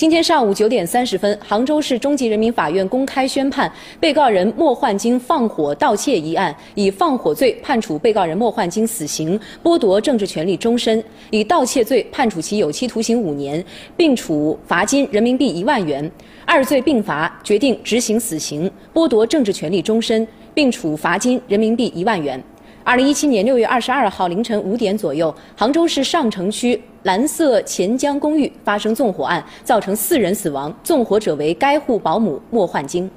今天上午九点三十分，杭州市中级人民法院公开宣判被告人莫焕晶放火盗窃一案，以放火罪判处被告人莫焕晶死刑，剥夺政治权利终身；以盗窃罪判处其有期徒刑五年，并处罚金人民币一万元。二罪并罚，决定执行死刑，剥夺政治权利终身，并处罚金人民币一万元。二零一七年六月二十二号凌晨五点左右，杭州市上城区蓝色钱江公寓发生纵火案，造成四人死亡，纵火者为该户保姆莫焕晶。